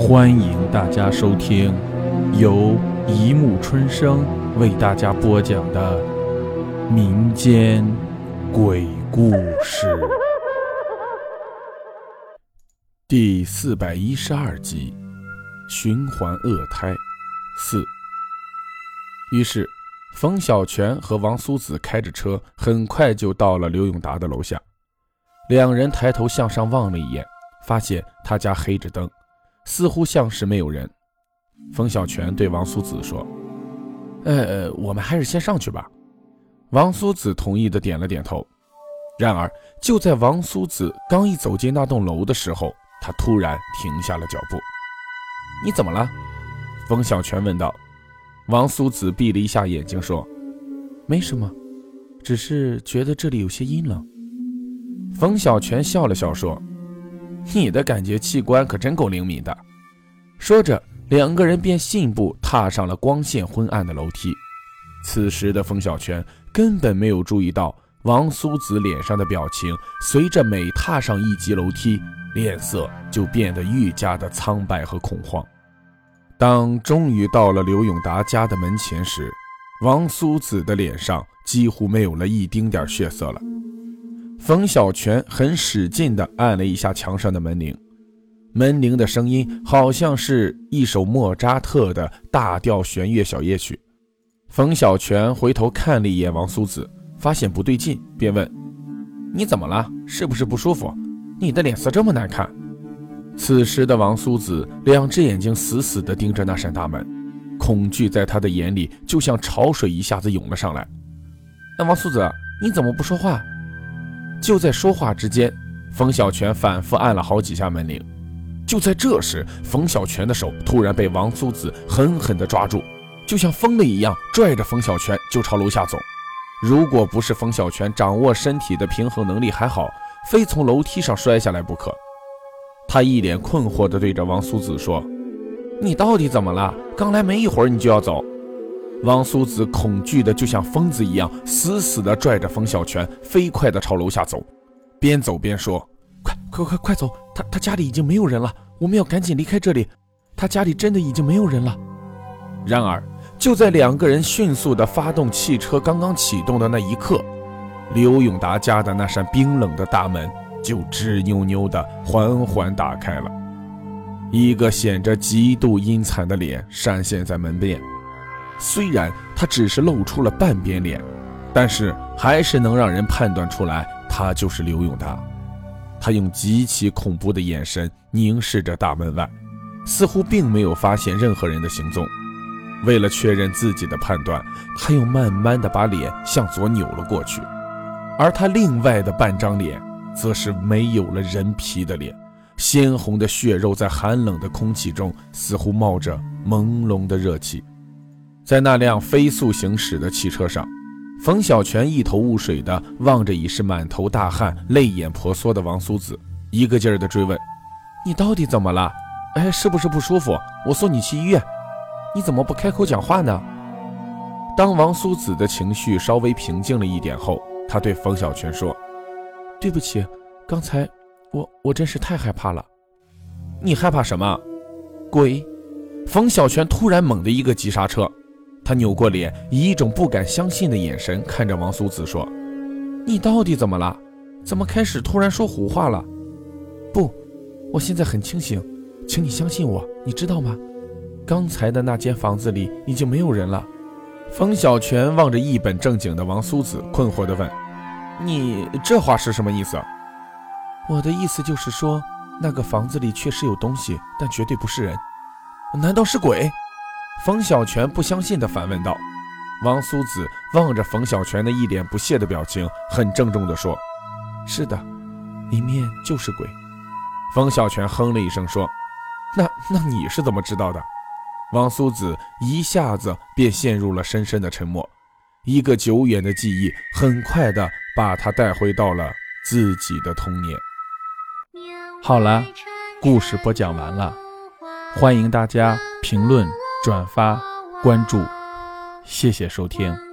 欢迎大家收听由一木春生为大家播讲的民间鬼故事第四百一十二集《循环恶胎四》。于是，冯小泉和王苏子开着车，很快就到了刘永达的楼下。两人抬头向上望了一眼，发现他家黑着灯。似乎像是没有人。冯小泉对王苏子说：“呃，我们还是先上去吧。”王苏子同意的点了点头。然而，就在王苏子刚一走进那栋楼的时候，他突然停下了脚步。“你怎么了？”冯小泉问道。王苏子闭了一下眼睛说：“没什么，只是觉得这里有些阴冷。”冯小泉笑了笑说。你的感觉器官可真够灵敏的。说着，两个人便信步踏上了光线昏暗的楼梯。此时的冯小泉根本没有注意到王苏子脸上的表情，随着每踏上一级楼梯，脸色就变得愈加的苍白和恐慌。当终于到了刘永达家的门前时，王苏子的脸上几乎没有了一丁点血色了。冯小泉很使劲地按了一下墙上的门铃，门铃的声音好像是一首莫扎特的大调弦乐小夜曲。冯小泉回头看了一眼王苏子，发现不对劲，便问：“你怎么了？是不是不舒服？你的脸色这么难看。”此时的王苏子两只眼睛死死地盯着那扇大门，恐惧在他的眼里就像潮水一下子涌了上来。那王苏子，你怎么不说话？就在说话之间，冯小泉反复按了好几下门铃。就在这时，冯小泉的手突然被王苏子狠狠地抓住，就像疯了一样，拽着冯小泉就朝楼下走。如果不是冯小泉掌握身体的平衡能力还好，非从楼梯上摔下来不可。他一脸困惑地对着王苏子说：“你到底怎么了？刚来没一会儿，你就要走？”汪苏子恐惧的就像疯子一样，死死的拽着冯小泉，飞快的朝楼下走，边走边说：“快快快快走！他他家里已经没有人了，我们要赶紧离开这里。他家里真的已经没有人了。”然而，就在两个人迅速的发动汽车刚刚启动的那一刻，刘永达家的那扇冰冷的大门就吱扭扭的缓缓打开了，一个显着极度阴惨的脸闪现在门边。虽然他只是露出了半边脸，但是还是能让人判断出来，他就是刘永达。他用极其恐怖的眼神凝视着大门外，似乎并没有发现任何人的行踪。为了确认自己的判断，他又慢慢的把脸向左扭了过去，而他另外的半张脸，则是没有了人皮的脸，鲜红的血肉在寒冷的空气中似乎冒着朦胧的热气。在那辆飞速行驶的汽车上，冯小泉一头雾水地望着已是满头大汗、泪眼婆娑的王苏子，一个劲儿地追问：“你到底怎么了？哎，是不是不舒服？我送你去医院。你怎么不开口讲话呢？”当王苏子的情绪稍微平静了一点后，他对冯小泉说：“对不起，刚才我我真是太害怕了。你害怕什么？鬼？”冯小泉突然猛地一个急刹车。他扭过脸，以一种不敢相信的眼神看着王苏子说：“你到底怎么了？怎么开始突然说胡话了？”“不，我现在很清醒，请你相信我，你知道吗？刚才的那间房子里已经没有人了。”冯小泉望着一本正经的王苏子，困惑地问：“你这话是什么意思？”“我的意思就是说，那个房子里确实有东西，但绝对不是人。难道是鬼？”冯小泉不相信地反问道：“王苏子望着冯小泉的一脸不屑的表情，很郑重地说：‘是的，里面就是鬼。’”冯小泉哼了一声说：“那那你是怎么知道的？”王苏子一下子便陷入了深深的沉默，一个久远的记忆很快的把他带回到了自己的童年。好了，故事播讲完了，欢迎大家评论。转发关注，谢谢收听。